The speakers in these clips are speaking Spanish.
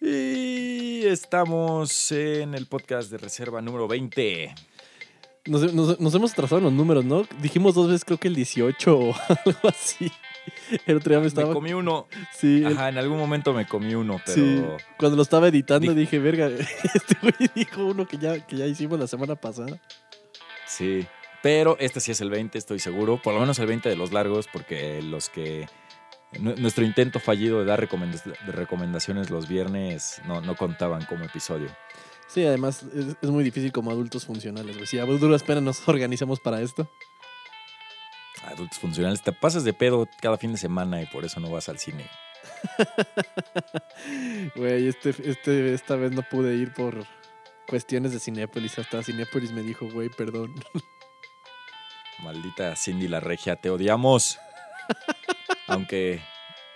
Y estamos en el podcast de reserva número 20. Nos, nos- nos hemos trazado en los números, ¿no? Dijimos dos veces, creo que el 18 o algo así. El otro día me estaba. Me comí uno. sí, el- Ajá, en algún momento me comí uno, pero. sí. Cuando lo estaba editando Dije- dije, verga, este güey dijo uno que ya, que ya hicimos la semana pasada. Sí. Pero este sí es el 20, estoy seguro. Por lo menos el 20 de los largos, porque los que. Nu- Nuestro intento fallido de dar recomendaciones los viernes no, no contaban como episodio. Sí, además es, es muy difícil como adultos funcionales, güey. Si a duras penas nos organizamos para esto. Adultos funcionales, te pasas de pedo cada fin de semana y por eso no vas al cine. Güey, este, este, esta vez no pude ir por cuestiones de Cinépolis. Hasta Cinépolis me dijo, güey, perdón. Maldita Cindy la regia, te odiamos. aunque,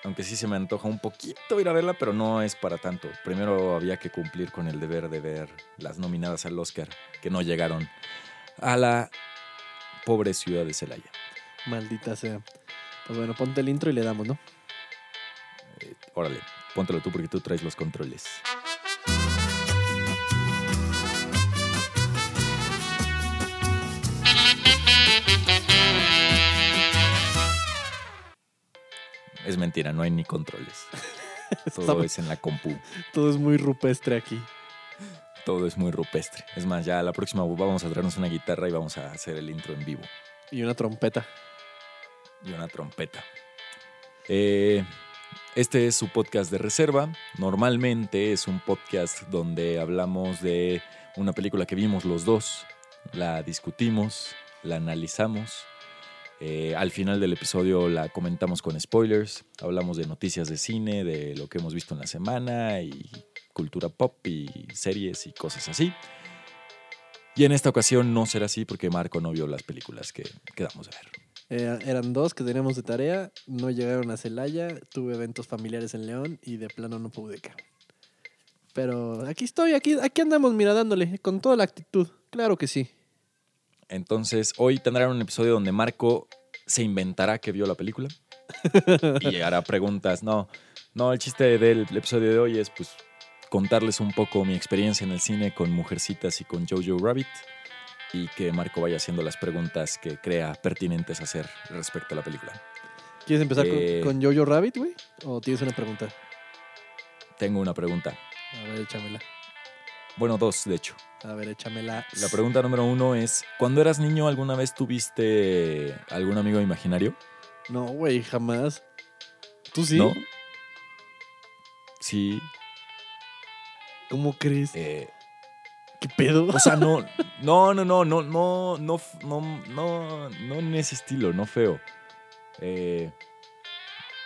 aunque sí se me antoja un poquito ir a verla, pero no es para tanto. Primero había que cumplir con el deber de ver las nominadas al Oscar, que no llegaron a la pobre ciudad de Celaya. Maldita sea. Pues bueno, ponte el intro y le damos, ¿no? Eh, órale, póntelo tú porque tú traes los controles. Es mentira, no hay ni controles. Todo Estamos- es en la compu. Todo es muy rupestre aquí. Todo es muy rupestre. Es más, ya la próxima vamos a traernos una guitarra y vamos a hacer el intro en vivo. Y una trompeta. y una trompeta. Eh, este es su podcast de reserva. Normalmente es un podcast donde hablamos de una película que vimos los dos, la discutimos, la analizamos. Eh, al final del episodio la comentamos con spoilers, hablamos de noticias de cine, de lo que hemos visto en la semana y cultura pop y series y cosas así. Y en esta ocasión no será así porque Marco no vio las películas que quedamos de ver. Eh, eran dos que teníamos de tarea, no llegaron a Celaya, tuve eventos familiares en León y de plano no pude. Pero aquí estoy, aquí, aquí andamos, mira, dándole, con toda la actitud. Claro que sí. Entonces, hoy tendrán un episodio donde Marco se inventará que vio la película y hará preguntas. No, no, el chiste del episodio de hoy es pues contarles un poco mi experiencia en el cine con Mujercitas y con Jojo Rabbit y que Marco vaya haciendo las preguntas que crea pertinentes hacer respecto a la película. ¿Quieres empezar con- Eh. con, Jojo Rabbit, güey? ¿O tienes una pregunta? Tengo una pregunta. A ver, échamela. Bueno, dos, de hecho. A ver, échamela. La pregunta número uno es, ¿cuando eras niño alguna vez tuviste algún amigo imaginario? No, güey, jamás. ¿Tú sí? ¿No? Sí. ¿Cómo crees? eh, ¿Qué pedo? O sea, no, no, no, no, no, no, no, no, no en ese estilo, no feo. Eh,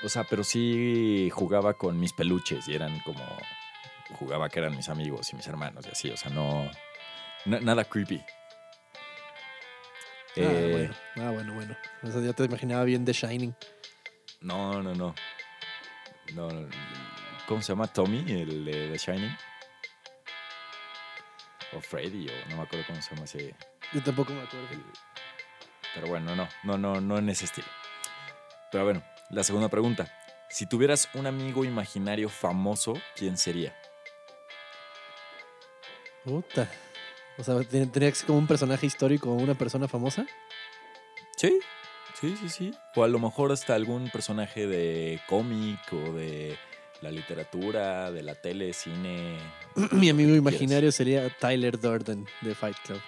o sea, pero sí jugaba con mis peluches y eran como, jugaba que eran mis amigos y mis hermanos y así, o sea, no, na- nada creepy. Ah, Eh, bueno. Ah, bueno, bueno. O sea, ya te imaginaba bien The Shining. No, no, no. No, no. ¿Cómo se llama? Tommy, el de The Shining. O Freddy, o no me acuerdo cómo se llama ese. Yo tampoco me acuerdo. Pero bueno, no, no, no, no en ese estilo. Pero bueno, la segunda pregunta. Si tuvieras un amigo imaginario famoso, ¿quién sería? Puta. O sea, ¿ten- ¿tenía que ser como un personaje histórico o una persona famosa? Sí, sí, sí, sí. O a lo mejor hasta algún personaje de cómic o de la literatura, de la tele, cine. Mi amigo imaginario sería Tyler Durden de Fight Club.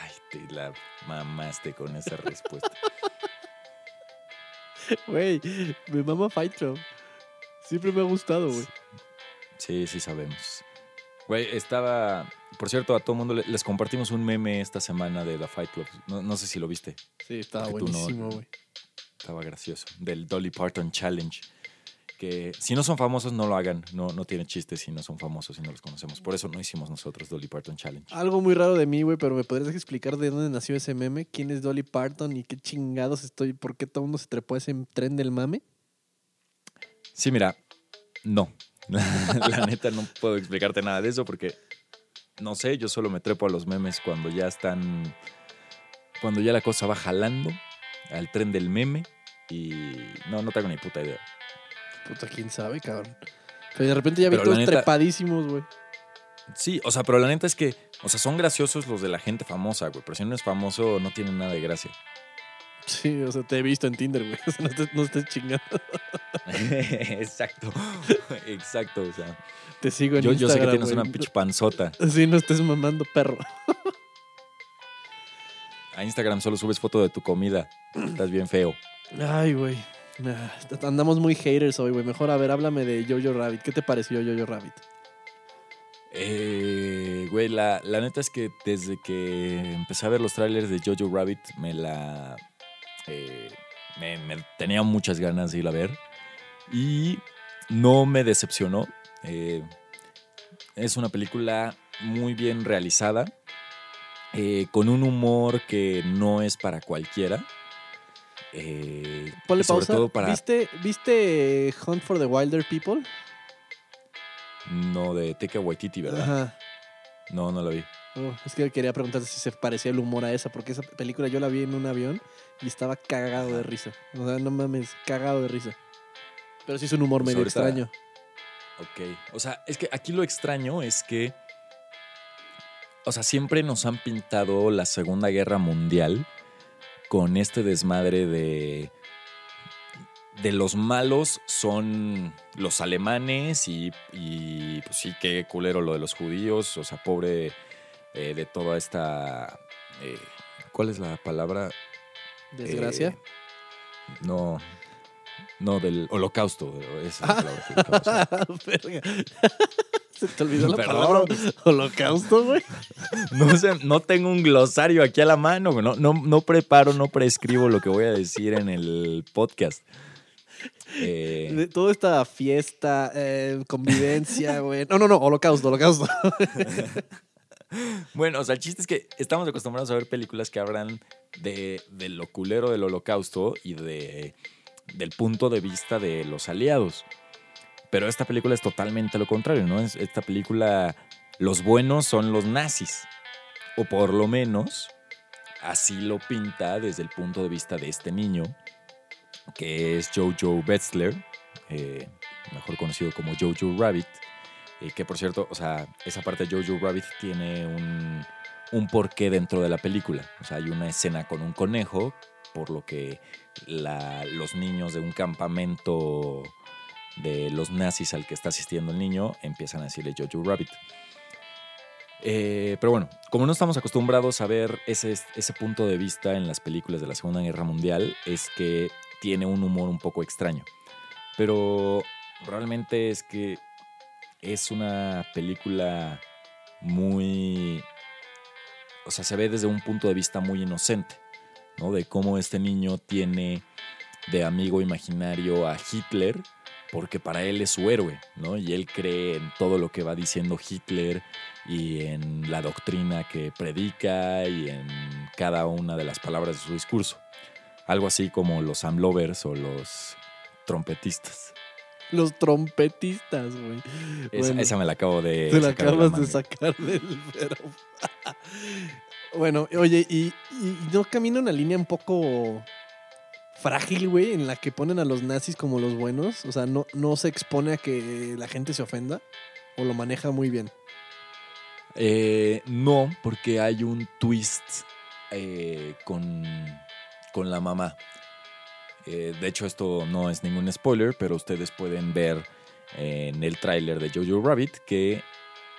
Ay, te la mamaste con esa respuesta. Güey, me mama Fight Club. Siempre me ha gustado, güey. Sí, sí sabemos. Güey, estaba... Por cierto, a todo mundo le- les compartimos un meme esta semana de The Fight Club. No, no sé si lo viste. Sí, estaba Porque tú no- buenísimo, güey. Estaba gracioso. Del Dolly Parton Challenge. Que si no son famosos, no lo hagan. No, no tiene chiste si no son famosos y no los conocemos. Por eso no hicimos nosotros Dolly Parton Challenge. Algo muy raro de mí, güey, pero ¿me podrías explicar de dónde nació ese meme? ¿Quién es Dolly Parton y qué chingados estoy? ¿Por qué todo el mundo se trepó a ese tren del mame? Sí, mira, no. la neta no puedo explicarte nada de eso porque no sé, yo solo me trepo a los memes cuando ya están, cuando ya la cosa va jalando al tren del meme y no, no tengo ni puta idea. Puta, quién sabe, cabrón. Pero de repente ya vi todos neta- trepadísimos, güey. Sí, o sea, pero la neta es que, o sea, son graciosos los de la gente famosa, güey. Pero si no es famoso, no tienen nada de gracia. Sí, o sea, te he visto en Tinder, güey. O sea, no estés, no estés chingando. exacto, exacto, o sea. Te sigo en Yo, yo sé que Instagram, tienes güey. una pinche panzota. Sí, no estés mamando perro. A Instagram solo subes foto de tu comida. Estás bien feo. Ay, güey. Ah, Andamos muy haters hoy, güey. Mejor, a ver, háblame de Jojo Rabbit. ¿Qué te pareció Jojo Rabbit? Eh, güey, la, la neta es que desde que empecé a ver los trailers de Jojo Rabbit, me la. Eh, me, me tenía muchas ganas de ir a ver. Y no me decepcionó. Eh, es una película muy bien realizada. eh, con un humor que no es para cualquiera. Eh, Ponle sobre pausa. todo para. ¿Viste, ¿Viste Hunt for the Wilder People? No, de Taika Waititi, ¿verdad? Ajá. No, no lo vi. Oh, es que quería preguntarte si se parecía el humor a esa, porque esa película yo la vi en un avión y estaba cagado de risa. O sea, no mames, cagado de risa. Pero sí es un humor Pues medio extraño. Ok. O sea, es que aquí lo extraño es que. O sea, siempre nos han pintado la Segunda Guerra Mundial con este desmadre de. De los malos son los alemanes y, y, pues sí, qué culero lo de los judíos, o sea, pobre eh, de toda esta... eh, ¿Cuál es la palabra? Desgracia. Eh, no, no, del holocausto. Esa es la palabra que usar. Verga. Se te olvidó la palabra holocausto, güey. No, sé, no tengo un glosario aquí a la mano. güey. No, no, no preparo, no prescribo lo que voy a decir en el podcast. Eh, De toda esta fiesta, eh, convivencia, güey. No, no, no, holocausto, holocausto. bueno, o sea, el chiste es que estamos acostumbrados a ver películas que hablan de, de lo culero del holocausto y de, del punto de vista de los aliados. Pero esta película es totalmente lo contrario, ¿no? Es- Esta película, los buenos son los nazis. O por lo menos, así lo pinta desde el punto de vista de este niño, que es Jojo Betzler, eh, mejor conocido como Jojo Rabbit. Eh, que por cierto, o sea, esa parte de Jojo Rabbit tiene un, un porqué dentro de la película. O sea, hay una escena con un conejo, por lo que los niños de un campamento de los nazis al que está asistiendo el niño empiezan a decirle Jojo Rabbit. Eh, pero bueno, como no estamos acostumbrados a ver ese, ese punto de vista en las películas de la Segunda Guerra Mundial, es que tiene un humor un poco extraño. Pero realmente es que es una película muy... O sea, se ve desde un punto de vista muy inocente, ¿no? De cómo este niño tiene de amigo imaginario a Hitler, porque para él es su héroe, ¿no? Y él cree en todo lo que va diciendo Hitler y en la doctrina que predica y en cada una de las palabras de su discurso. Algo así como los Amlovers o los trompetistas. Los trompetistas, güey. Esa, Bueno. esa me la acabo de. Te la de acabas de sacar del pero. bueno, oye, y, y no camina una línea un poco frágil, güey, en la que ponen a los nazis como los buenos. O sea, no, no se expone a que la gente se ofenda. O lo maneja muy bien. Eh, no, porque hay un twist eh, con, con la mamá. Eh, de hecho, esto no es ningún spoiler, pero ustedes pueden ver en el tráiler de Jojo Rabbit que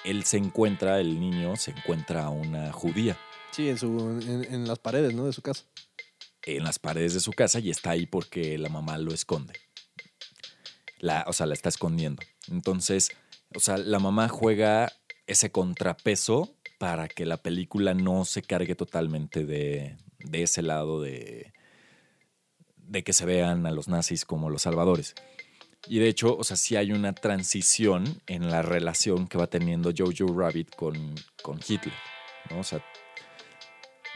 él se encuentra, el niño se encuentra a una judía Sí, en, su, en, en las paredes, ¿no? De su casa. en las paredes de su casa y está ahí porque la mamá lo esconde. La, o sea, la está escondiendo. Entonces, o sea, la mamá juega ese contrapeso para que la película no se cargue totalmente de, de ese lado de, de que se vean a los nazis como los salvadores. Y de hecho, o sea, sí hay una transición en la relación que va teniendo Jojo Rabbit con, con Hitler, ¿no? O sea,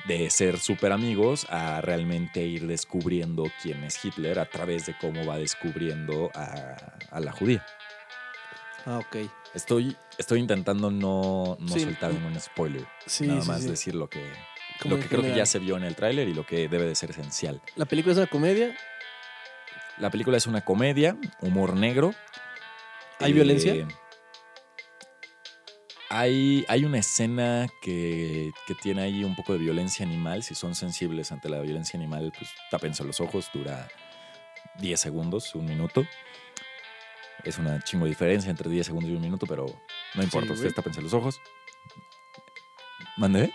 de ser súper amigos a realmente ir descubriendo quién es Hitler a través de cómo va descubriendo a, a la judía. Ah, ok. Estoy, estoy intentando no, no Sí, soltar mm. ningún spoiler. Sí, nada sí, más decir lo que, Como lo que creo que ya se vio en el tráiler y lo que debe de ser esencial. La película es una comedia. La película es una comedia, humor negro. ¿Hay violencia? Hay, hay una escena que, que tiene ahí un poco de violencia animal. Si son sensibles ante la violencia animal, pues tápense los ojos. Dura 10 segundos, un minuto. Es una chingo diferencia entre 10 segundos y un minuto, pero no importa. Sí, Ustedes güey. tápense los ojos. ¿Mandé?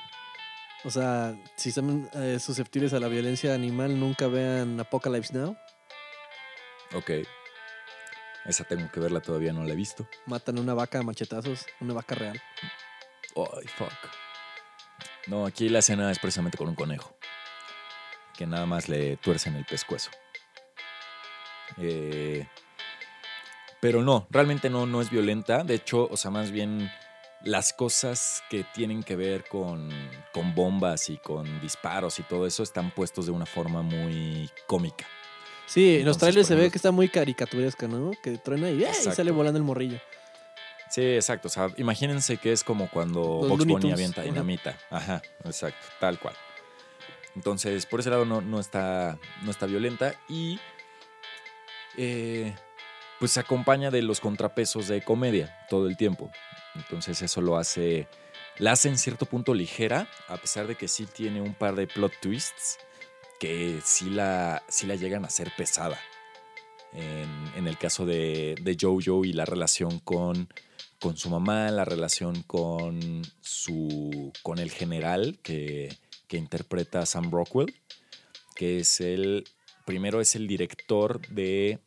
O sea, si son eh, susceptibles a la violencia animal, nunca vean Apocalypse Now. Ok. Esa tengo que verla, todavía no la he visto. Matan una vaca a machetazos, una vaca real. Ay, fuck. No, aquí la escena es precisamente con un conejo. Que nada más le tuercen el pescuezo. Eh, pero no, realmente no, no es violenta. De hecho, o sea, más bien las cosas que tienen que ver con, con bombas y con disparos y todo eso están puestos de una forma muy cómica. Sí, en los trailers se ve que está muy caricaturesca, ¿no? Que truena y, ¡eh! sale volando el morrillo. Sí, exacto. O sea, imagínense que es como cuando Los Box Bunny avienta dinamita. Ajá, exacto, tal cual. Entonces, por ese lado no, no, está, no está violenta y eh, pues se acompaña de los contrapesos de comedia todo el tiempo. Entonces eso lo hace, la hace en cierto punto ligera, a pesar de que sí tiene un par de plot twists que sí la, sí la llegan a ser pesada. En, el caso de, de Jojo y la relación con, con su mamá, la relación con, su, con el general que, que interpreta a Sam Rockwell, que es el, primero es el director de,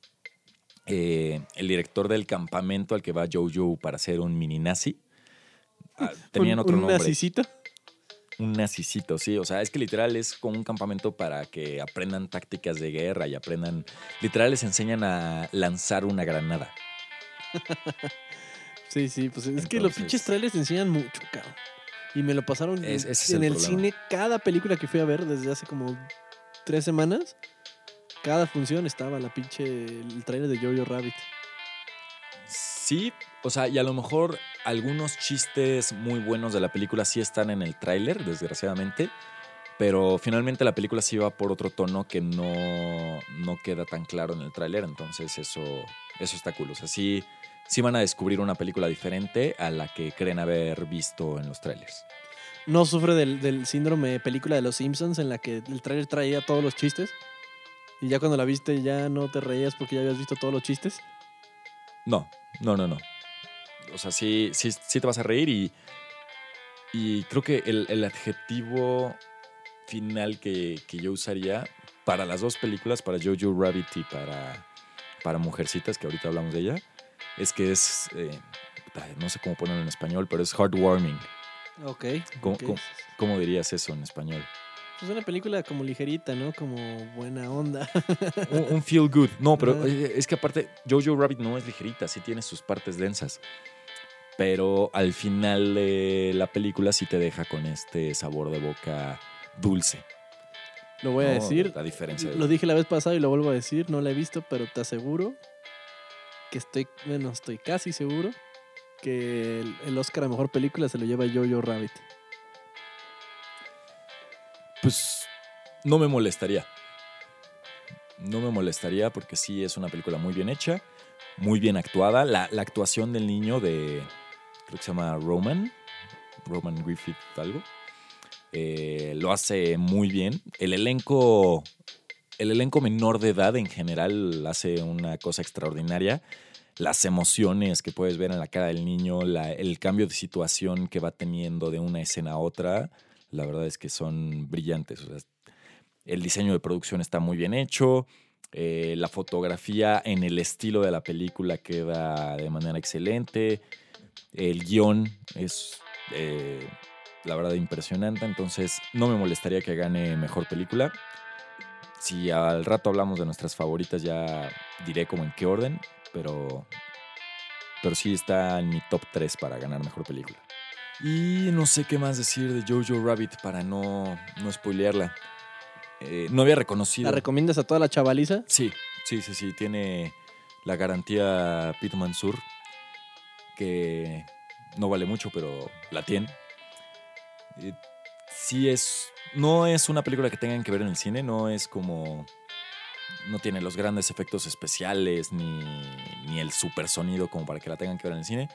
eh, el director del campamento al que va Jojo para ser un mini nazi. Ah, tenían un, otro un nombre. nazicito. Un nazicito, sí. O sea, es que literal es como un campamento para que aprendan tácticas de guerra y aprendan. Literal les enseñan a lanzar una granada. Sí, sí, pues es que los pinches trailers te enseñan mucho, cabrón. Y me lo pasaron Es- en, el cine. Cada película que fui a ver desde hace como tres semanas, cada función estaba la pinche el trailer de Jojo Rabbit. Sí, o sea, y a lo mejor algunos chistes muy buenos de la película sí están en el tráiler, desgraciadamente. Pero finalmente la película sí va por otro tono que no, no queda tan claro en el tráiler. Entonces eso, eso está cool. O sea, sí, sí van a descubrir una película diferente a la que creen haber visto en los trailers. ¿No sufre del, del síndrome película de los Simpsons en la que el trailer traía todos los chistes? Y ya cuando la viste ya no te reías porque ya habías visto todos los chistes. No, no, no, no. O sea, sí, sí, sí te vas a reír y, y creo que el, el adjetivo final que, que yo usaría para las dos películas, para Jojo Rabbit y para, para Mujercitas, que ahorita hablamos de ella, es que es, eh, no sé cómo ponerlo en español, pero es heartwarming. Ok. ¿Cómo- ok. cómo? ¿Cómo dirías eso en español? Es una película como ligerita, ¿no? Como buena onda. un, un feel good. No, pero eh, es que aparte, Jojo Rabbit no es ligerita, sí tiene sus partes densas. Pero al final de la película sí te deja con este sabor de boca dulce. Lo voy a ¿no? decir. La diferencia. de- Lo dije la vez pasada y lo vuelvo a decir. No la he visto, pero te aseguro que estoy, bueno, estoy casi seguro que el, el Oscar a Mejor Película se lo lleva Jojo Rabbit. Pues no me molestaría. No me molestaría porque sí es una película muy bien hecha, muy bien actuada. La, actuación del niño de, creo que se llama Roman, Roman Griffith algo, eh, lo hace muy bien. El elenco, el elenco menor de edad en general hace una cosa extraordinaria. Las emociones que puedes ver en la cara del niño, el cambio de situación que va teniendo de una escena a otra, la verdad es que son brillantes. El diseño de producción está muy bien hecho. eh, la fotografía en el estilo de la película queda de manera excelente. El guion es, eh, la verdad, impresionante. Entonces, no me molestaría que gane mejor película. Si al rato hablamos de nuestras favoritas, ya diré como en qué orden. Pero, pero sí está en mi top 3 para ganar mejor película. Y no sé qué más decir de Jojo Rabbit para no, no spoilearla. Eh, no había reconocido. ¿La recomiendas a toda la chavaliza? Sí, sí, sí, sí. Tiene la garantía Pete Mansur, que no vale mucho, pero la tiene. Eh, sí es. No es una película que tengan que ver en el cine, no es como. no tiene los grandes efectos especiales ni, ni el super sonido como para que la tengan que ver en el cine.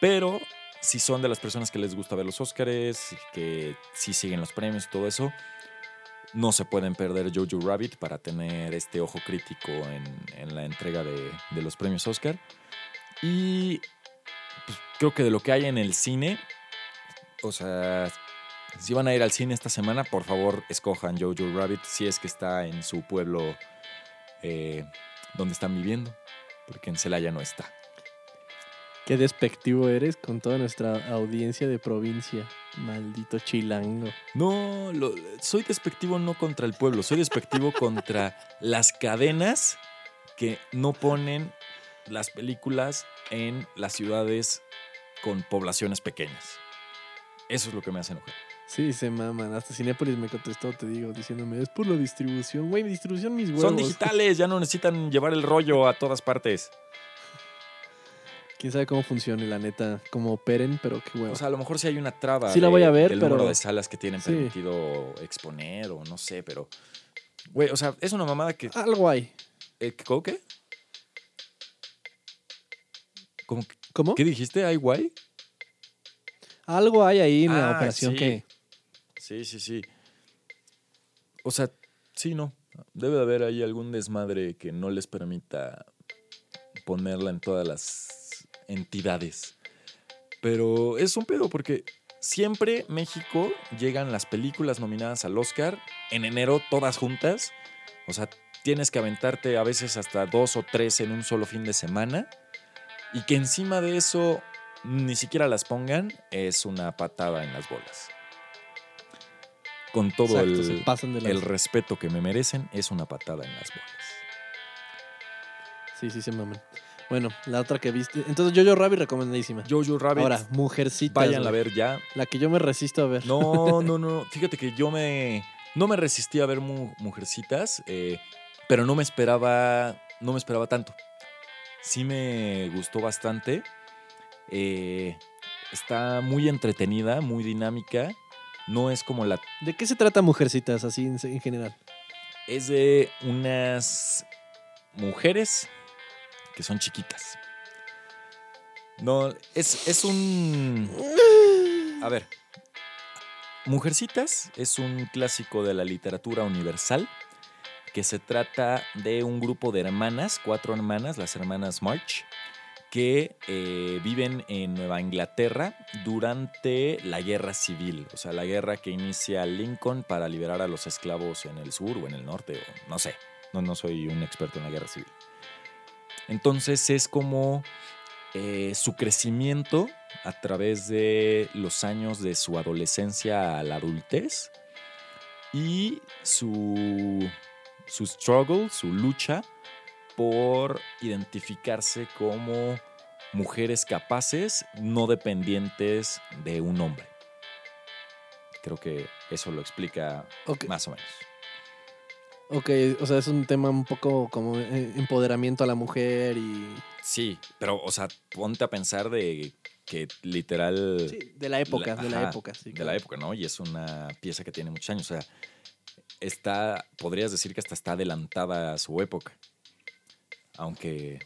Pero si son de las personas que les gusta ver los Oscars, que sí siguen los premios y todo eso, no se pueden perder Jojo Rabbit para tener este ojo crítico en, en la entrega de, de los premios Oscar. Y pues, creo que de lo que hay en el cine, o sea, si van a ir al cine esta semana, por favor escojan Jojo Rabbit si es que está en su pueblo eh, donde están viviendo, porque en Celaya no está. Qué despectivo eres con toda nuestra audiencia de provincia. Maldito chilango. No, lo- soy despectivo no contra el pueblo, soy despectivo contra las cadenas que no ponen las películas en las ciudades con poblaciones pequeñas. Eso es lo que me hace enojar. Sí, se maman. Hasta Cinépolis me contestó, te digo, diciéndome, es por la distribución. Güey, mi distribución, mis huevos. Son digitales, ya no necesitan llevar el rollo a todas partes. Quién sabe cómo funcione, la neta, cómo operen, pero qué huevo. O sea, a lo mejor sí hay una traba. Sí la voy a ver, del pero- número de salas que tienen Sí. permitido exponer o no sé, pero. Güey, o sea, es una mamada que. Algo hay. eh, ¿Cómo qué? ¿Cómo. ¿Qué dijiste? ¿Hay guay? Algo hay ahí en la Ah, operación sí. que... Sí, sí, sí. O sea, sí, no. Debe de haber ahí algún desmadre que no les permita ponerla en todas las entidades. Pero es un pedo porque siempre México llegan las películas nominadas al Oscar en enero todas juntas. O sea, tienes que aventarte a veces hasta dos o tres en un solo fin de semana. Y que encima de eso ni siquiera las pongan es una patada en las bolas. Con todo Exacto, el, el respeto que me merecen, es una patada en las bolas. Sí, sí, se maman. Bueno, la otra que viste... Entonces, Jojo Rabbit recomendadísima. Jojo Rabbit, Ahora, Mujercitas. vayan a ver ya. La que yo me resisto a ver. No, no, no. Fíjate que yo me. No me resistí a ver mu- Mujercitas, eh, pero no me esperaba. No me esperaba tanto. Sí me gustó bastante. Eh, está muy entretenida, muy dinámica. No es como la. ¿De qué se trata Mujercitas, así en, en general? Es de unas mujeres que son chiquitas. No, es, es un. A ver. Mujercitas es un clásico de la literatura universal que se trata de un grupo de hermanas, cuatro hermanas, las hermanas March, que eh, viven en Nueva Inglaterra durante la guerra civil, o sea, la guerra que inicia Lincoln para liberar a los esclavos en el sur o en el norte, o no sé, no, no soy un experto en la guerra civil. Entonces es como eh, su crecimiento a través de los años de su adolescencia a la adultez y su, su struggle, su lucha por identificarse como mujeres capaces, no dependientes de un hombre. Creo que eso lo explica más o menos. Ok, o sea, es un tema un poco como eh, empoderamiento a la mujer y... Sí, pero, o sea, ponte a pensar de que literal... Sí, de la época, La- de la época, sí. de la época, ¿no? Y es una pieza que tiene muchos años. O sea, está, podrías decir que hasta está adelantada a su época. Aunque,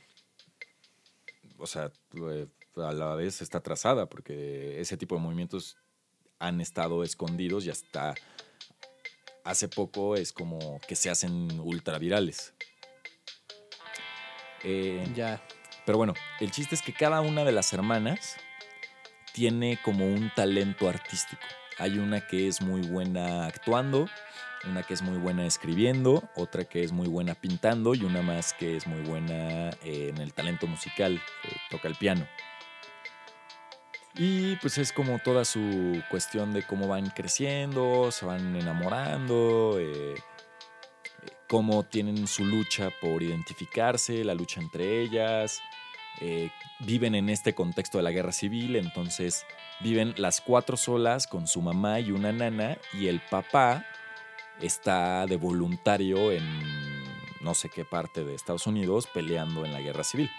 o sea, eh, a la vez está atrasada, porque ese tipo de movimientos han estado escondidos y hasta hace poco es como que se hacen ultravirales. Eh, Ya. pero bueno, el chiste es que cada una de las hermanas tiene como un talento artístico. Hay una que es muy buena actuando, una que es muy buena escribiendo, otra que es muy buena pintando y una más que es muy buena eh, en el talento musical, que toca el piano. Y pues es como toda su cuestión de cómo van creciendo, se van enamorando, eh, eh, cómo tienen su lucha por identificarse, la lucha entre ellas. eh, viven en este contexto de la guerra civil, entonces viven las cuatro solas con su mamá y una nana y el papá está de voluntario en no sé qué parte de Estados Unidos peleando en la guerra civil.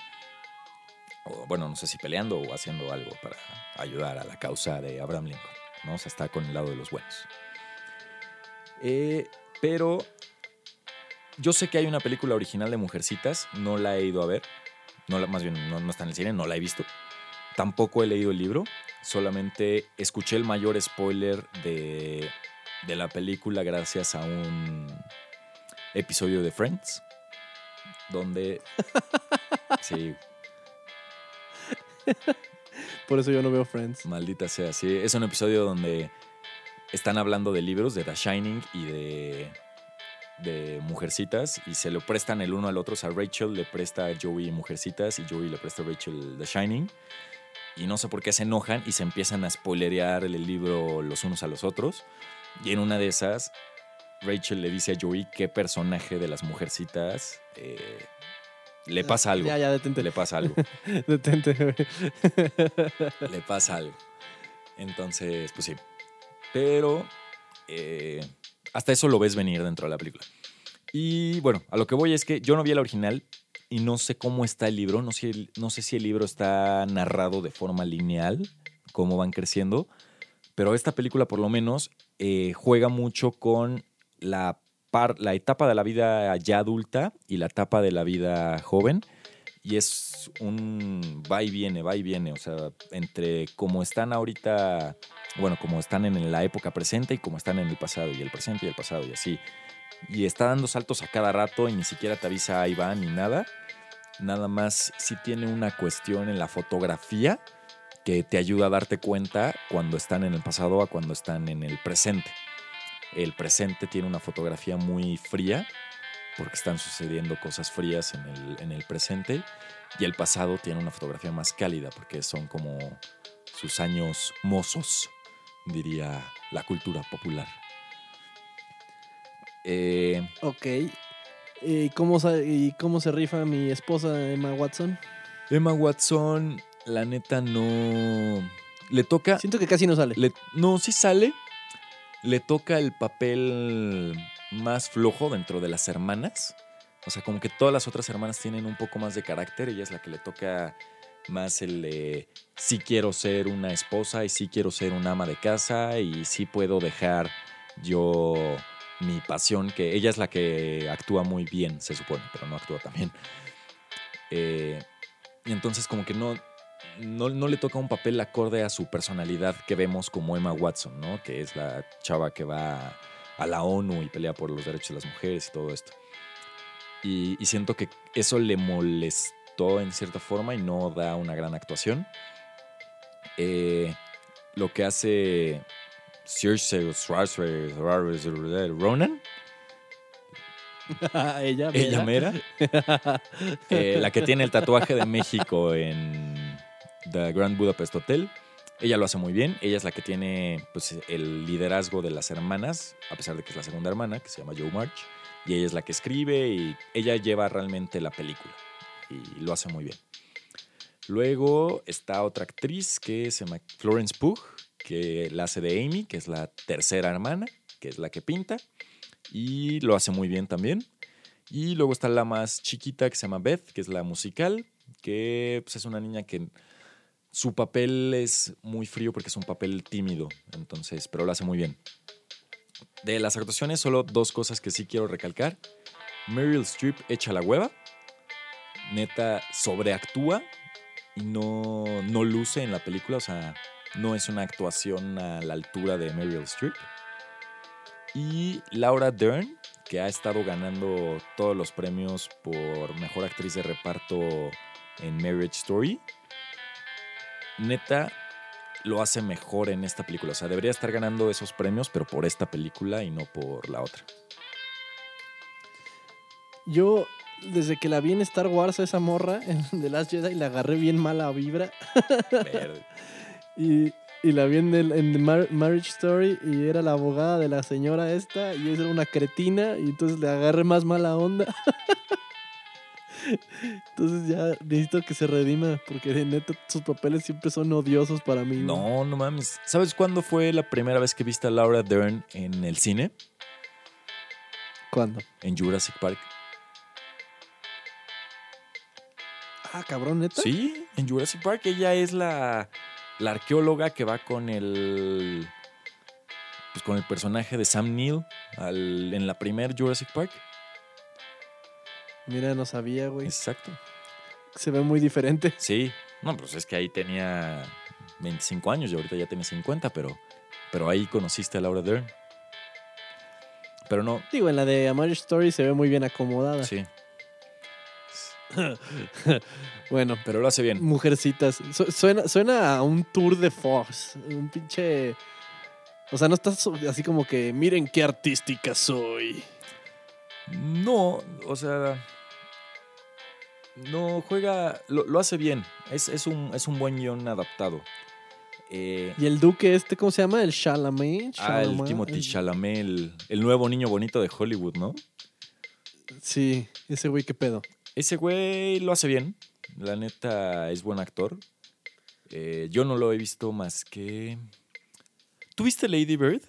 O, bueno, no sé si peleando o haciendo algo para ayudar a la causa de Abraham Lincoln. ¿no? O sea, está con el lado de los buenos. Eh, pero yo sé que hay una película original de Mujercitas, no la he ido a ver. No la, más bien, no, no está en el cine, no la he visto. Tampoco he leído el libro. Solamente escuché el mayor spoiler de, de la película gracias a un episodio de Friends. Donde. Sí, Por eso yo no veo Friends. Maldita sea, sí. Es un episodio donde están hablando de libros, de The Shining y de, de Mujercitas, y se lo prestan el uno al otro. O sea, Rachel le presta a Joey Mujercitas y Joey le presta a Rachel The Shining. Y no sé por qué se enojan y se empiezan a spoilerear el libro los unos a los otros. Y en una de esas, Rachel le dice a Joey qué personaje de las Mujercitas eh, le pasa algo. Ya, ya, detente. Le pasa algo. Detente, güey. le pasa algo. Entonces, pues sí. Pero eh, hasta eso lo ves venir dentro de la película. Y bueno, a lo que voy es que yo no vi el original y no sé cómo está el libro. No sé, no sé si el libro está narrado de forma lineal, cómo van creciendo. Pero esta película, por lo menos, eh, juega mucho con la, la etapa de la vida ya adulta y la etapa de la vida joven. Y es un va y viene, va y viene. O sea, entre cómo están ahorita, bueno, como están en la época presente y como están en el pasado, y el presente y el pasado, y así. Y está dando saltos a cada rato y ni siquiera te avisa ahí va ni nada. Nada más sí tiene una cuestión en la fotografía que te ayuda a darte cuenta cuando están en el pasado a cuando están en el presente. El presente tiene una fotografía muy fría porque están sucediendo cosas frías en el, en el presente y el pasado tiene una fotografía más cálida porque son como sus años mozos, diría la cultura popular. Eh, Ok. ¿Y cómo, sa- ¿Y cómo se rifa mi esposa Emma Watson? Emma Watson, la neta no... Le toca... Siento que casi no sale. Le- no, sí sale. Le toca el papel más flojo dentro de las hermanas. O sea, como que todas las otras hermanas tienen un poco más de carácter. Ella es la que le toca más el de sí quiero ser una esposa y sí quiero ser una ama de casa y sí puedo dejar yo mi pasión, que ella es la que actúa muy bien, se supone, pero no actúa tan bien. Eh, y entonces como que no, no, no le toca un papel acorde a su personalidad que vemos como Emma Watson, ¿no? Que es la chava que va a la ONU y pelea por los derechos de las mujeres y todo esto. Y, y siento que eso le molestó en cierta forma y no da una gran actuación. Eh, lo que hace Ronan, ella, ella mera, eh, la que tiene el tatuaje de México en The Grand Budapest Hotel. Ella lo hace muy bien. Ella es la que tiene pues, el liderazgo de las hermanas, a pesar de que es la segunda hermana, que se llama Joe March. Y ella es la que escribe y ella lleva realmente la película. Y lo hace muy bien. Luego está otra actriz que se llama Florence Pugh, que la hace de Amy, que es la tercera hermana, que es la que pinta. Y lo hace muy bien también. Y luego está la más chiquita que se llama Beth, que es la musical, que pues, es una niña que su papel es muy frío porque es un papel tímido, entonces, pero lo hace muy bien. De las actuaciones, solo dos cosas que sí quiero recalcar. Meryl Streep echa la hueva, neta sobreactúa y no, no luce en la película, o sea, no es una actuación a la altura de Meryl Streep. Y Laura Dern, que ha estado ganando todos los premios por mejor actriz de reparto en Marriage Story. Neta, lo hace mejor en esta película. O sea, debería estar ganando esos premios, pero por esta película y no por la otra. Yo, desde que la vi en Star Wars, esa morra en The Last Jedi, la agarré bien mala vibra. Verde. Y, y la vi en, el, en The Mar- Marriage Story y era la abogada de la señora esta y ella era una cretina y entonces le agarré más mala onda. entonces ya necesito que se redima porque de neta sus papeles siempre son odiosos para mí. güey. No, no mames. ¿Sabes cuándo fue la primera vez que viste a Laura Dern en el cine? ¿Cuándo? En Jurassic Park. Ah, cabrón, neta. Sí, en Jurassic Park ella es la, la arqueóloga que va con el pues con el personaje de Sam Neill al- en la primer Jurassic Park. Mira, no sabía, güey. Exacto. Se ve muy diferente. Sí. No, pues es que ahí tenía 25 años y ahorita ya tiene 50, pero, pero ahí conociste a Laura Dern. Pero no, Digo, en la de A Marriage Story se ve muy bien acomodada. sí. Bueno, Pero lo hace bien. Mujercitas. Su- suena, suena a un tour de Force. Un pinche. O sea, no estás así como que, miren qué artística soy. No, o sea. No juega. Lo, lo hace bien. Es, es, un, es un buen guion adaptado. Eh, Y el duque este, ¿cómo se llama? El Chalamet. ah, el Chalamet, Timothy el- Chalamet, el, el nuevo niño bonito de Hollywood, ¿no? Sí, ese güey, qué pedo. Ese güey lo hace bien. La neta es buen actor. Eh, yo no lo he visto más que. ¿Tuviste Lady Bird?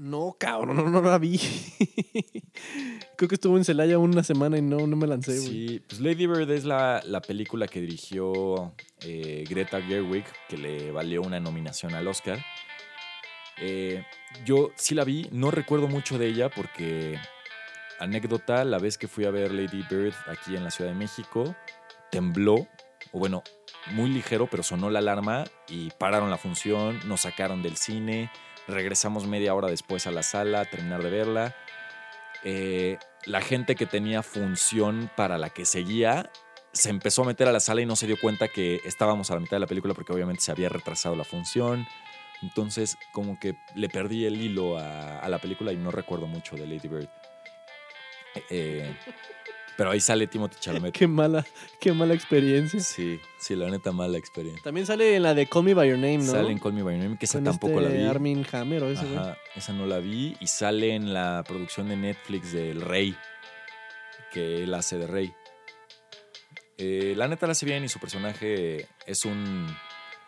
No, cabrón, no, no la vi. Creo que estuvo en Celaya una semana y no, no me lancé, güey. Sí, pues Lady Bird es la, la película que dirigió eh, Greta Gerwig, que le valió una nominación al Oscar. Eh, yo sí la vi, no recuerdo mucho de ella porque, anécdota, la vez que fui a ver Lady Bird aquí en la Ciudad de México, tembló, o bueno, muy ligero, pero sonó la alarma y pararon la función, nos sacaron del cine, regresamos media hora después a la sala a terminar de verla. Eh, la gente que tenía función para la que seguía se empezó a meter a la sala y no se dio cuenta que estábamos a la mitad de la película porque obviamente se había retrasado la función. Entonces, como que le perdí el hilo a, a la película y no recuerdo mucho de Lady Bird. Eh, pero ahí sale Timothy Chalamet. Qué mala, qué mala experiencia. Sí, sí, la neta mala experiencia. También sale en la de Call Me By Your Name, ¿no? Sale en Call Me By Your Name, que esa Con tampoco este la vi. Armin Hammer o ese güey. Ajá, esa no la vi. Y sale en la producción de Netflix del Rey, que él hace de Rey. Eh, la neta la hace bien y su personaje es un,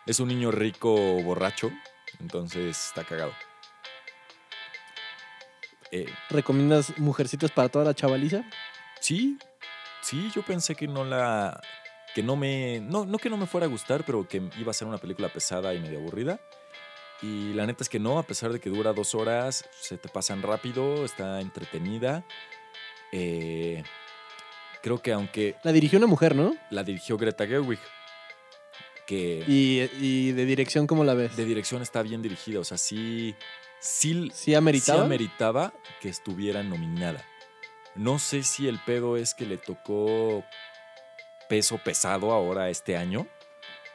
es un niño rico borracho, entonces está cagado. Eh, ¿Recomiendas Mujercitas para toda la chavaliza? Sí, sí, yo pensé que no la... Que no me... No, no que no me fuera a gustar, pero que iba a ser una película pesada y medio aburrida. Y la neta es que no, a pesar de que dura dos horas, se te pasan rápido, está entretenida. Eh, creo que aunque La dirigió una mujer, ¿no? la dirigió Greta Gerwig, que Y, y de dirección, ¿cómo la ves? de dirección está bien dirigida, o sea, sí, sí, ¿Sí ameritaba? sí ameritaba que estuviera nominada. No sé si el pedo es que le tocó peso pesado ahora este año,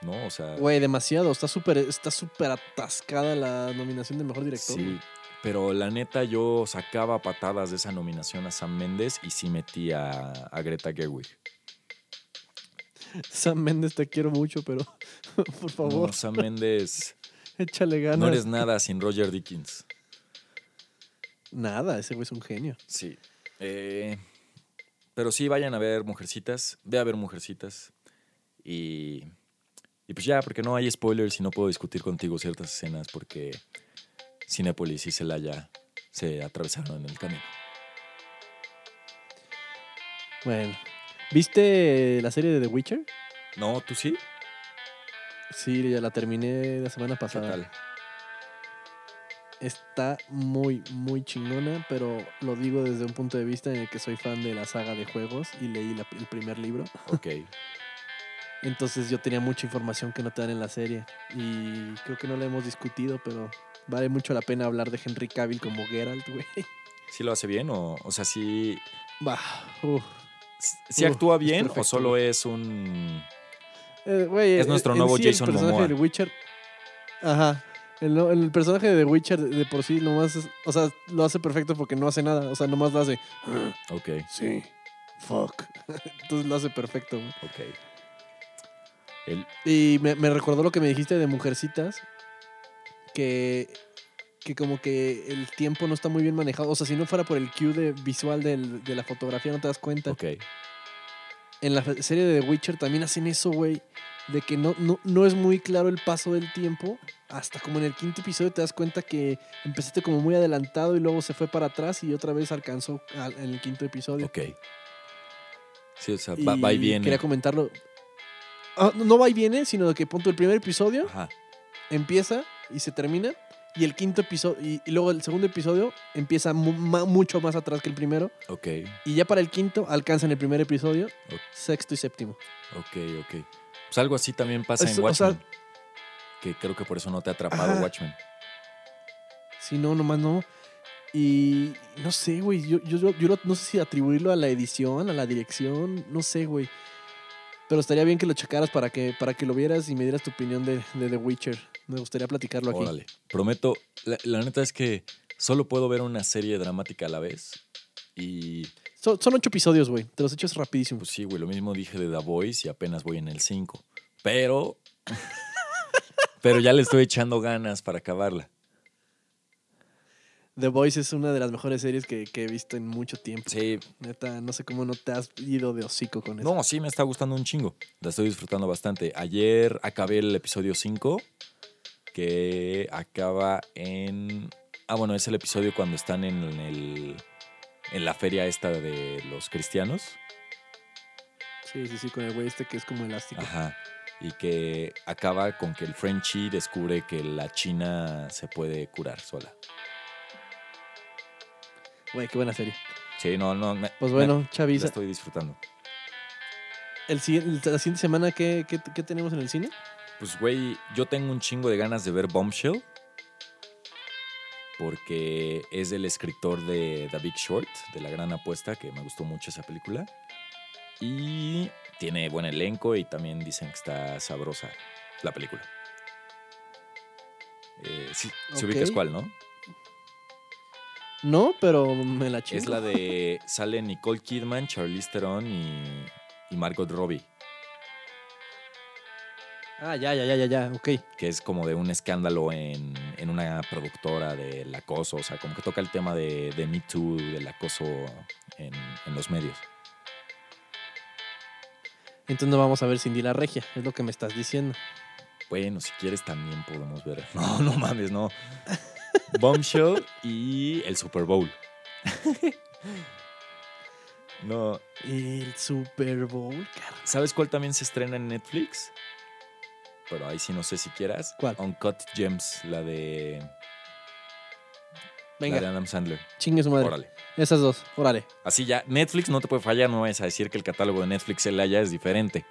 ¿no? O sea, Güey, demasiado. Está súper está atascada la nominación de mejor director. Sí, pero la neta yo sacaba patadas de esa nominación a Sam Méndez y sí metía a, a Greta Gerwig. Sam Méndez, te quiero mucho, pero por favor, No, Sam Méndez, échale ganas. no eres nada sin Roger Dickens. Nada, ese güey es un genio. Sí. Eh, pero sí, vayan a ver Mujercitas. Ve a ver Mujercitas. Y, y pues ya, porque no hay spoilers y no puedo discutir contigo ciertas escenas porque Cinépolis y Celaya se atravesaron en el camino. Bueno, ¿viste la serie de The Witcher? No, ¿tú sí? Sí, ya la terminé la semana ¿Qué pasada. tal? Está muy, muy chingona, pero lo digo desde un punto de vista en el que soy fan de la saga de juegos y leí la- el primer libro. Ok. Entonces yo tenía mucha información que no te dan en la serie. Y creo que no la hemos discutido, pero vale mucho la pena hablar de Henry Cavill como Geralt, güey. ¿Sí lo hace bien? O, o sea, sí, Bah, uf. sí actúa bien o solo güey. es un... Eh, güey, Es nuestro nuevo sí Jason el personaje Momoa. de Witcher. Ajá. El, el personaje de The Witcher de, por sí nomás es- O sea, lo hace perfecto porque no hace nada. O sea, nomás lo hace. Ok, Sí. Fuck. Entonces lo hace perfecto, güey. ok. El, Y me, me recordó lo que me dijiste de Mujercitas. Que, que como que el tiempo no está muy bien manejado. O sea, si no fuera por el cue de visual del- de la fotografía, no te das cuenta. ok. En la serie de The Witcher también hacen eso, güey. De que no, no, no es muy claro el paso del tiempo. Hasta como en el quinto episodio te das cuenta que empezaste como muy adelantado y luego se fue para atrás y otra vez alcanzó al- en el quinto episodio. Ok. Sí, o sea, va, va y viene. Quería comentarlo. Ah, no- va y viene, sino de que punto el primer episodio Ajá. empieza y se termina Y el quinto episodio, y, y luego el segundo episodio empieza mu- ma- mucho más atrás que el primero. Ok, Y ya para el quinto alcanzan el primer episodio, Ok. sexto y séptimo. ok, ok. Pues algo así también pasa Es- en o sea- Watchmen. que creo que por eso no te ha atrapado. Watchmen. Sí, no, nomás no. Y no sé, güey. Yo, yo, yo, no sé si atribuirlo a la edición, a la dirección. No sé, güey. Pero estaría bien que lo checaras para que, para que lo vieras y me dieras tu opinión de, de The Witcher. Me gustaría platicarlo aquí. Órale. Prometo, la, la neta es que solo puedo ver una serie dramática a la vez. Y Son, son ocho episodios, güey. Te los echas rapidísimo. pues sí, güey, lo mismo dije de The Voice y apenas voy en el 5. Pero. pero ya le estoy echando ganas para acabarla. The Voice es una de las mejores series que, que he visto en mucho tiempo. Sí, Neta, no sé cómo no te has ido de hocico con eso. no, sí me está gustando un chingo. La estoy disfrutando bastante. Ayer acabé el episodio 5, que acaba en. Ah, bueno, es el episodio cuando están en el. En la feria esta de los cristianos. Sí, sí, sí, con el güey este que es como elástico. Ajá. Y que acaba con que el Frenchie descubre que la China se puede curar sola. Güey, qué buena serie. Sí, no, no. me- Pues me- bueno, la Chavisa, estoy disfrutando. el, la siguiente semana, ¿qué, qué, qué tenemos en el cine? Pues, güey, yo tengo un chingo de ganas de ver Bombshell. Porque es del escritor de The Big Short, de La Gran Apuesta, que me gustó mucho esa película. Y tiene buen elenco y también dicen que está sabrosa la película. Eh, sí, ubicas cuál, ¿no? No, pero me la chingo. Es la de. Sale Nicole Kidman, Charlize Theron y, y Margot Robbie. Ah, ya, ya, ya, ya, ya, ok. Que es como de un escándalo en, en una productora del acoso. O sea, como que toca el tema de, de Me Too, del acoso en, en los medios. Entonces no vamos a ver Cindy la Regia, es lo que me estás diciendo. Bueno, si quieres también podemos ver. No, no mames, no. Bombshell y el Super Bowl. no. El Super Bowl, cara. ¿Sabes cuál también se estrena en Netflix? Pero ahí sí no sé si quieras. ¿Cuál? Uncut Gems, la de, la de Venga, Adam Sandler. chingue su madre. Órale. Esas dos, órale. Así ya, Netflix no te puede fallar, no es a decir que el catálogo de Netflix el haya es diferente.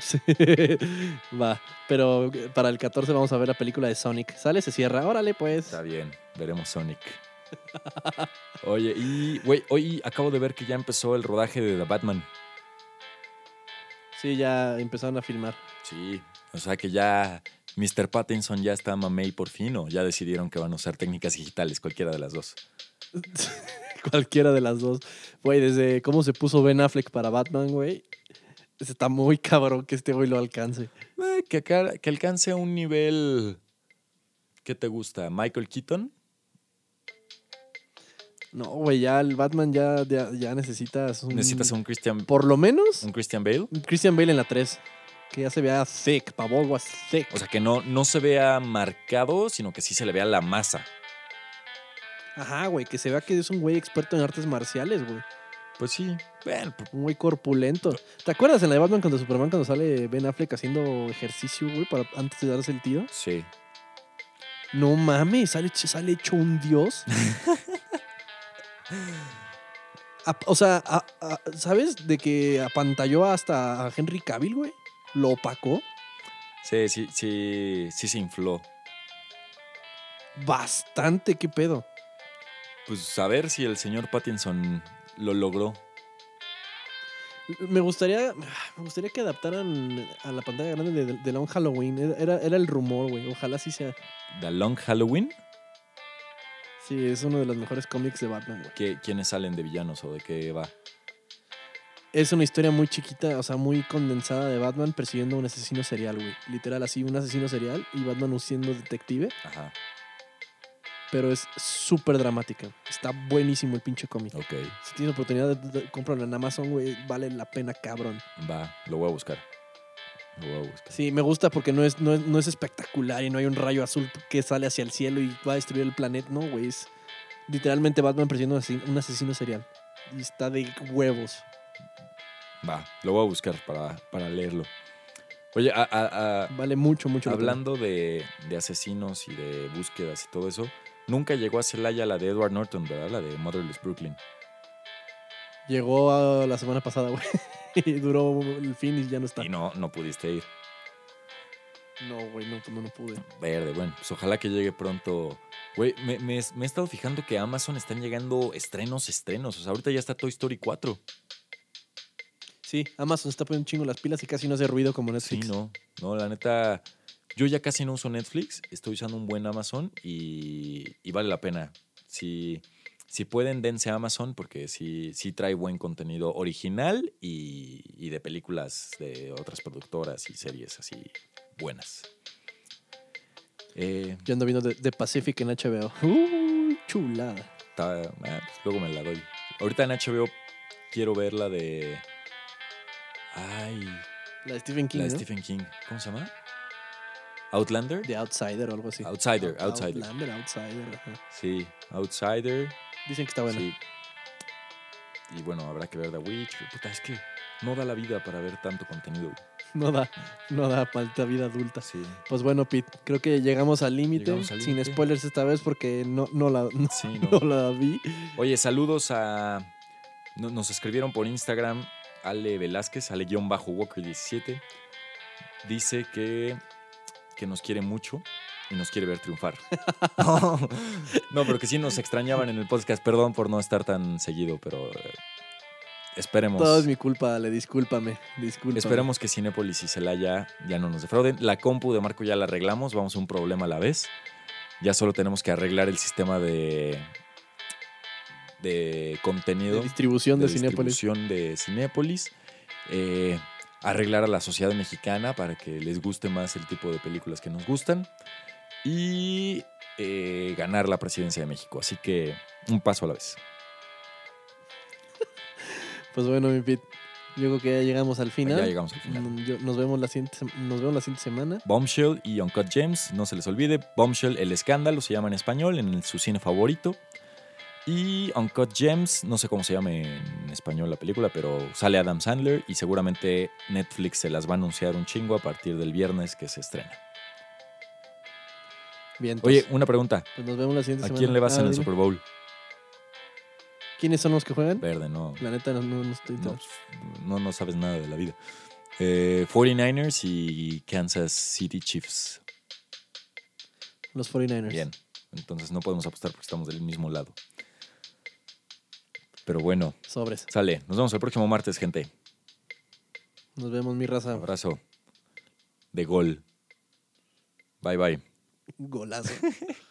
Sí. Va, pero para el 14 vamos a ver la película de Sonic. ¿Sale? Se cierra. Órale, pues. Está bien, veremos Sonic. Oye, y güey, hoy acabo de ver que ya empezó el rodaje de The Batman. Sí, ya empezaron a filmar. Sí, o sea que ya Mr. Pattinson ya está mamey por fin o ya decidieron que van a usar técnicas digitales, cualquiera de las dos. Cualquiera de las dos. Güey, desde cómo se puso Ben Affleck para Batman, güey. Está muy cabrón que este güey lo alcance. Eh, que, que alcance un nivel... ¿Qué te gusta? ¿Michael Keaton? No, güey, ya el Batman ya, ya, ya necesitas un... ¿Necesitas un Christian, Por lo menos un Christian Bale? un Christian Bale en la 3. Que ya se vea thick, Pavol was thick. O sea, que no, no se vea marcado, sino que sí se le vea la masa. Ajá, güey, que se vea que es un güey experto en artes marciales, güey. Pues sí. Bueno, pues, Un güey corpulento. ¿Te acuerdas en la de Batman contra Superman cuando sale Ben Affleck haciendo ejercicio, güey, para antes de darse el tiro? sí. No mames, sale, sale hecho un dios. A- o sea, a- a- ¿sabes? De que apantalló hasta a Henry Cavill, güey. Lo opacó Sí, sí, sí, sí se infló. bastante, qué pedo. Pues a ver si el señor Pattinson lo logró. Me gustaría, me gustaría que adaptaran a la pantalla grande de, de Long Halloween. Era, era el rumor, güey. Ojalá sí sea. The Long Halloween. Sí, es uno de los mejores cómics de Batman, güey. ¿Qué, ¿Quiénes salen de villanos o de qué va? Es una historia muy chiquita, o sea, muy condensada de Batman persiguiendo a un asesino serial, güey. Literal, así, un asesino serial y Batman siendo detective, Ajá, pero es súper dramática. Está buenísimo el pinche cómic. ok. Si tienes oportunidad, de, en Amazon, güey. Vale la pena, cabrón. Va, lo voy a buscar. Lo voy a buscar. Sí, me gusta porque no es, no es, no es espectacular y no hay un rayo azul que sale hacia el cielo y va a destruir el planeta. No, güey. Es literalmente Batman persiguiendo un asesino serial. Y está de huevos. Va, lo voy a buscar para, para leerlo. Oye, a- a- a- Vale mucho, mucho. hablando de, de asesinos y de búsquedas y todo eso, nunca llegó a Celaya la de Edward Norton, ¿verdad? La de Motherless Brooklyn. Llegó a la semana pasada, güey. y duró el fin y ya no está. Y no, no pudiste ir. No, güey, no, pues no, no pude. Verde, bueno, pues ojalá que llegue pronto. Güey, me, me- me he estado fijando que a Amazon están llegando estrenos, estrenos. O sea, ahorita ya está Toy Story 4. Sí, Amazon está poniendo un chingo las pilas y casi no hace ruido como Sí, Netflix. no. No, la neta. Yo ya casi no uso Netflix. Estoy usando un buen Amazon y, y vale la pena. Si, si pueden, dense a Amazon porque sí, sí trae buen contenido original y, y de películas de otras productoras y series así buenas. Eh, Yo ando viendo The, Pacific en HBO. Uy, chulada. está- ah, pues luego me la doy. Ahorita en HBO quiero ver la de. Ay, La de Stephen King, la de ¿no? Stephen King. ¿Cómo se llama? Outlander. The Outsider o algo así. Outsider, Out- Outsider. Outlander, Outsider. ajá. Sí, Outsider. Dicen que está buena. Sí. Y bueno, habrá que ver The Witch. Puta, es que no da la vida para ver tanto contenido. No da, no da falta vida adulta. Sí. Pues bueno, Pete, creo que llegamos al límite. Sin spoilers esta vez porque no, no, la, no, Sí, no no. la vi. Oye, saludos a. no- Nos escribieron por Instagram Ale Velázquez, Ale-Walker17. Dice que, que nos quiere mucho y nos quiere ver triunfar. no, no, pero que sí nos extrañaban en el podcast. Perdón por no estar tan seguido, pero eh, esperemos. Todo es mi culpa, Ale, discúlpame. discúlpame. Esperemos que Cinépolis y Celaya ya no nos defrauden. La compu de Marco ya la arreglamos, vamos a un problema a la vez. Ya solo tenemos que arreglar el sistema de, de contenido, De distribución de, de Cinépolis. distribución de Cinépolis. eh, arreglar a la sociedad mexicana para que les guste más el tipo de películas que nos gustan. Y eh, ganar la presidencia de México. Así que un paso a la vez. Pues bueno, mi Pete, yo creo que ya llegamos al final. Ya llegamos al final. Nos, vemos la siguiente, nos vemos la siguiente semana. Bombshell y Uncut Gems, no se les olvide. Bombshell, el escándalo, se llama en español, en su cine favorito. Y Uncut Gems, no sé cómo se llama en español la película, pero sale Adam Sandler y seguramente Netflix se las va a anunciar un chingo a partir del viernes que se estrena. Bien, Oye, una pregunta. pues nos vemos la siguiente ¿A semana. quién le vas Ah, en el. Super Bowl? ¿Quiénes son los que juegan? Verde, no. La neta no, no, estoy No, pues, no, no sabes nada de la vida. Eh, 49ers y Kansas City Chiefs. Los 49ers. Bien. Entonces no podemos apostar porque estamos del mismo lado. Pero bueno, Sobres. sale. Nos vemos el próximo martes, gente. Nos vemos, mi raza. Abrazo. De gol. Bye bye. Golazo.